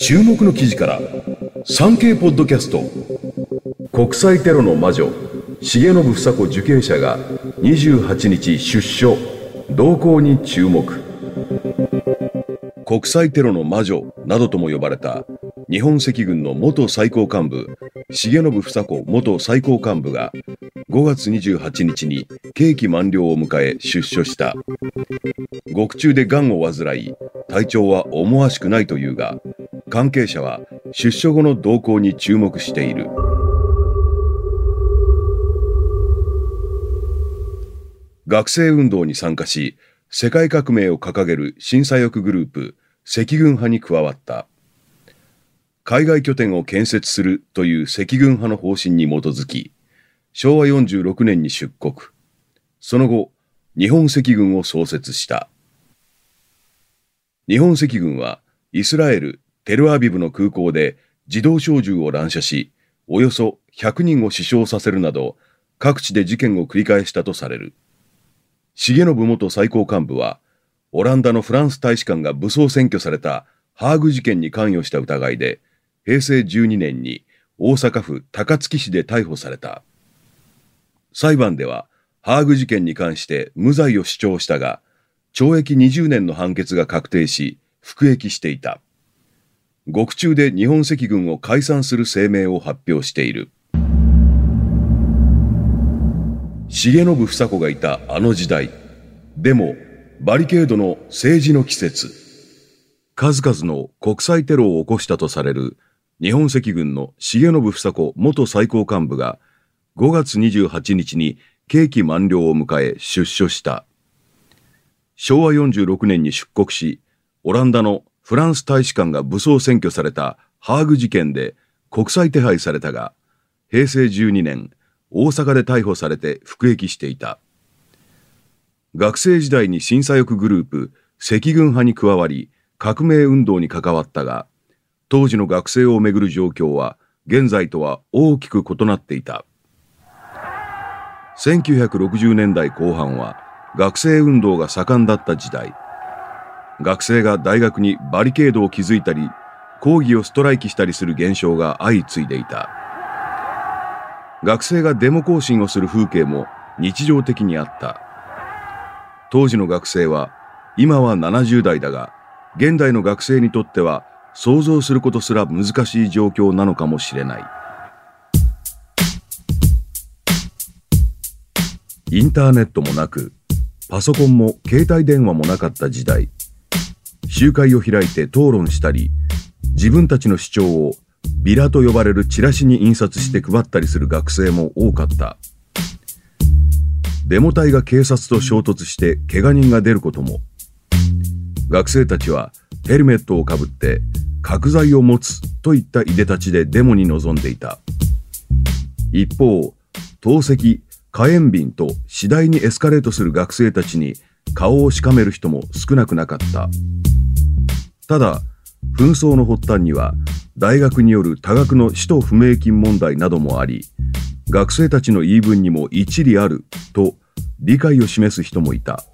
注目の記事から産経ポッドキャスト国際テロの魔女重信房子受刑者が28日出所動向に注目。国際テロの魔女などとも呼ばれた日本赤軍の元最高幹部重信房子元最高幹部が5月28日に刑期満了を迎え出所した。獄中で癌を患い体調は思わしくないというが関係者は出所後の動向に注目している。学生運動に参加し世界革命を掲げる新左翼グループ赤軍派に加わった。海外拠点を建設するという赤軍派の方針に基づき昭和46年に出国。その後日本赤軍を創設した。日本赤軍はイスラエルテルアビブの空港で自動小銃を乱射し、およそ100人を死傷させるなど、各地で事件を繰り返したとされる。重信元最高幹部は、オランダのフランス大使館が武装占拠されたハーグ事件に関与した疑いで、平成12年に大阪府高槻市で逮捕された。裁判では、ハーグ事件に関して無罪を主張したが、懲役20年の判決が確定し、服役していた。獄中で日本赤軍を解散する声明を発表している。重信房子がいたあの時代。でも、バリケードの政治の季節。数々の国際テロを起こしたとされる日本赤軍の重信房子元最高幹部が5月28日に刑期満了を迎え出所した。昭和46年に出国し、オランダのフランス大使館が武装占拠されたハーグ事件で国際手配されたが、平成12年、大阪で逮捕されて服役していた。学生時代に審査翼グループ、赤軍派に加わり、革命運動に関わったが、当時の学生をめぐる状況は、現在とは大きく異なっていた。1960年代後半は、学生運動が盛んだった時代。学生が大学にバリケードを築いたり、講義をストライキしたりする現象が相次いでいた。学生がデモ行進をする風景も日常的にあった。当時の学生は、今は70代だが、現代の学生にとっては想像することすら難しい状況なのかもしれない。インターネットもなく、パソコンも携帯電話もなかった時代。集会を開いて討論したり、自分たちの主張をビラと呼ばれるチラシに印刷して配ったりする学生も多かった。デモ隊が警察と衝突して怪我人が出ることも。学生たちはヘルメットをかぶって角材を持つといったいでたちでデモに臨んでいた。一方、透析、火炎瓶と次第にエスカレートする学生たちに顔をしかめる人も少なくなかった。ただ、紛争の発端には、大学による多額の使途不明金問題などもあり、学生たちの言い分にも一理あると理解を示す人もいた。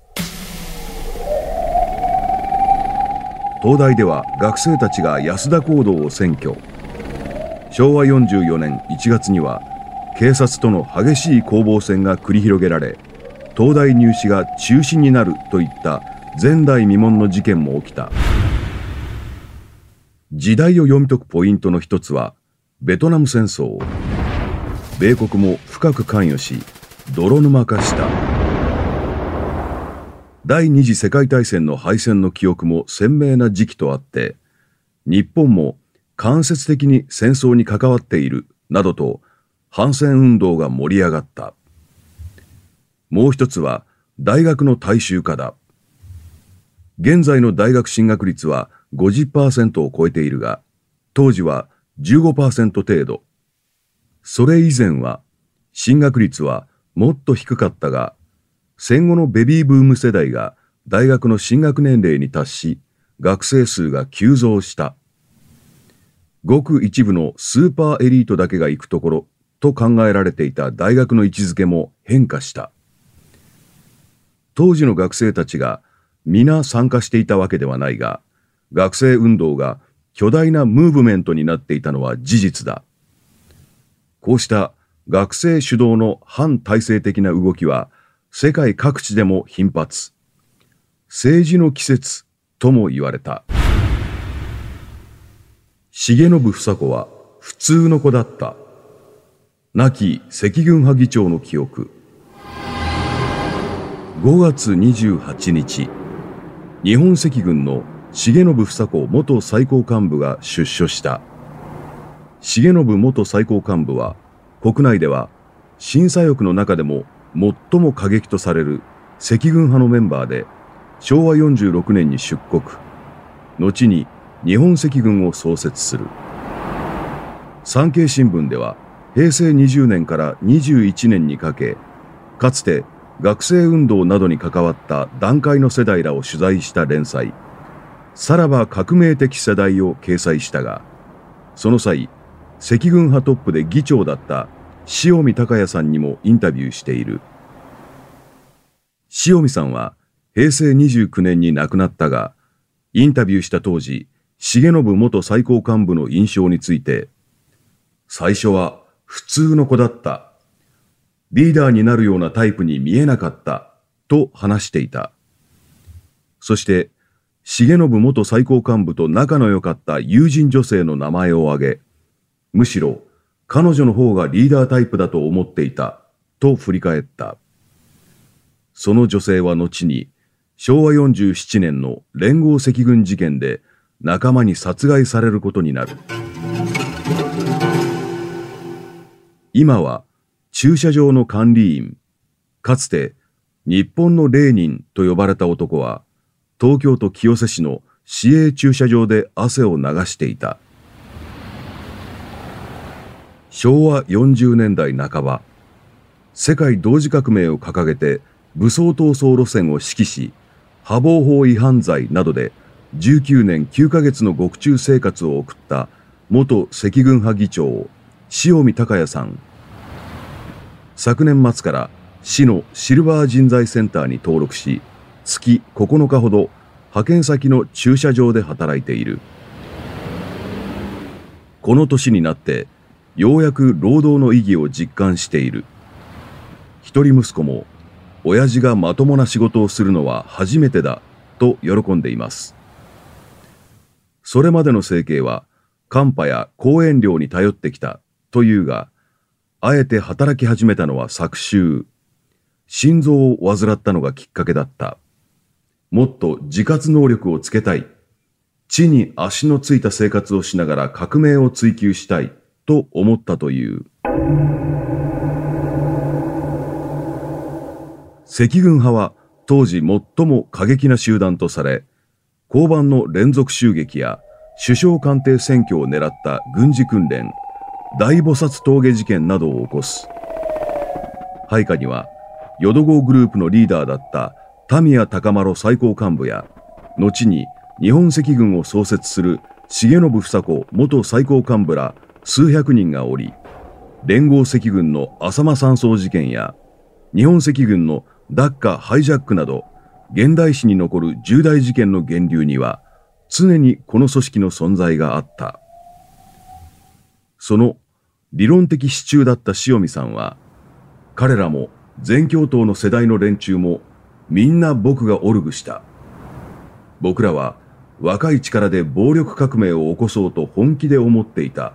東大では学生たちが安田講堂を占拠。昭和44年1月には警察との激しい攻防戦が繰り広げられ、東大入試が中止になるといった前代未聞の事件も起きた。時代を読み解くポイントの一つは、ベトナム戦争。米国も深く関与し、泥沼化した。第二次世界大戦の敗戦の記憶も鮮明な時期とあって、日本も間接的に戦争に関わっている、などと反戦運動が盛り上がった。もう一つは大学の大衆化だ。現在の大学進学率は50%を超えているが、当時は15%程度。それ以前は、進学率はもっと低かったが、戦後のベビーブーム世代が大学の進学年齢に達し、学生数が急増した。ごく一部のスーパーエリートだけが行くところと考えられていた大学の位置づけも変化した。当時の学生たちが皆参加していたわけではないが、学生運動が巨大なムーブメントになっていたのは事実だ。こうした学生主導の反体制的な動きは世界各地でも頻発。政治の季節とも言われた。重信房子は普通の子だった。亡き赤軍派議長の記憶。5月28日、日本赤軍の重信房子元最高幹部が出所した。重信元最高幹部は、国内では審査欲の中でも最も過激とされる赤軍派のメンバーで、昭和46年に出国。後に日本赤軍を創設する。産経新聞では、平成20年から21年にかけ、かつて学生運動などに関わった団塊の世代らを取材した連載、さらば革命的世代を掲載したが、その際、赤軍派トップで議長だった塩見隆也さんにもインタビューしている。塩見さんは平成29年に亡くなったが、インタビューした当時、重信元最高幹部の印象について、最初は普通の子だった。リーダーになるようなタイプに見えなかった。と話していた。そして、重信元最高幹部と仲の良かった友人女性の名前を挙げ、むしろ彼女の方がリーダータイプだと思っていた。と振り返った。その女性は後に、昭和47年の連合赤軍事件で仲間に殺害されることになる。今は駐車場の管理員、かつて日本のレーニンと呼ばれた男は、東京都清瀬市の市営駐車場で汗を流していた。昭和40年代半ば、世界同時革命を掲げて武装闘争路線を指揮し、破防法違反罪などで19年9ヶ月の獄中生活を送った元赤軍派議長、塩見隆也さん。昨年末から市のシルバー人材センターに登録し、月9日ほど派遣先の駐車場で働いている。この年になってようやく労働の意義を実感している。一人息子も親父がまともな仕事をするのは初めてだと喜んでいます。それまでの生計はカンパや講演料に頼ってきたというが、あえて働き始めたのは昨秋。心臓を患ったのがきっかけだった。もっと自活能力をつけたい。地に足のついた生活をしながら革命を追求したいと思ったという。赤軍派は当時最も過激な集団とされ、交番の連続襲撃や首相官邸選挙を狙った軍事訓練、大菩薩峠事件などを起こす。配下には、淀号グループのリーダーだった田宮高丸最高幹部や、後に日本赤軍を創設する重信房子元最高幹部ら数百人がおり、連合赤軍の浅間山荘事件や、日本赤軍のダッカハイジャックなど、現代史に残る重大事件の源流には、常にこの組織の存在があった。その理論的支柱だった塩見さんは、彼らも全教頭の世代の連中もみんな僕がオルグした。僕らは若い力で暴力革命を起こそうと本気で思っていた。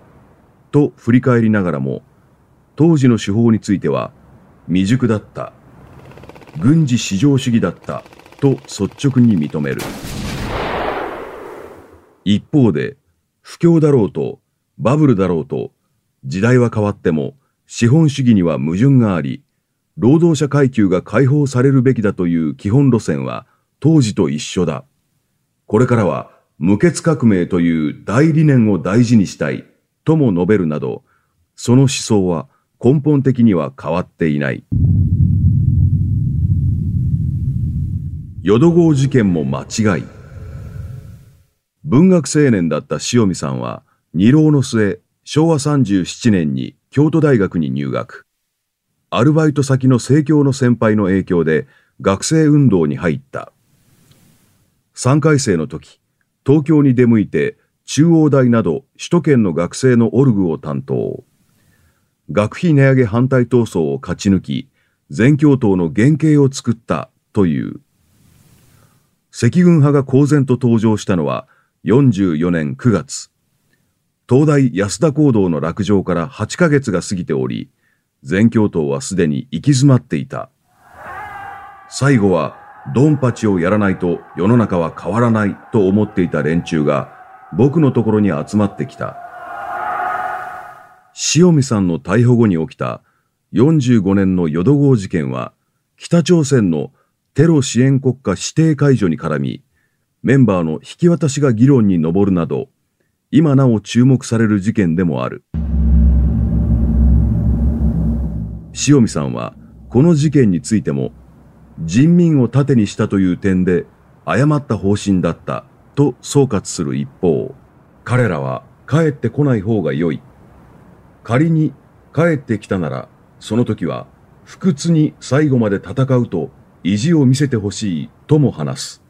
と振り返りながらも、当時の手法については未熟だった。軍事至上主義だったと率直に認める。一方で、不況だろうとバブルだろうと時代は変わっても資本主義には矛盾があり、労働者階級が解放されるべきだという基本路線は当時と一緒だ。これからは無血革命という大理念を大事にしたいとも述べるなど、その思想は根本的には変わっていない。淀号事件も間違い。文学青年だった塩見さんは、二浪の末、昭和37年に京都大学に入学。アルバイト先の政教の先輩の影響で学生運動に入った。3回生の時、東京に出向いて中央大など首都圏の学生のオルグを担当。学費値上げ反対闘争を勝ち抜き、全教頭の原型を作ったという。赤軍派が公然と登場したのは44年9月。東大安田講堂の落城から8ヶ月が過ぎており、全教頭はすでに行き詰まっていた。最後はドンパチをやらないと世の中は変わらないと思っていた連中が僕のところに集まってきた。塩見さんの逮捕後に起きた45年の淀号事件は北朝鮮のテロ支援国家指定解除に絡みメンバーの引き渡しが議論に上るなど今なお注目される事件でもある。塩見さんはこの事件についても人民を盾にしたという点で誤った方針だったと総括する一方、彼らは帰ってこない方が良い。仮に帰ってきたなら、その時は不屈に最後まで戦うと意地を見せてほしいとも話す。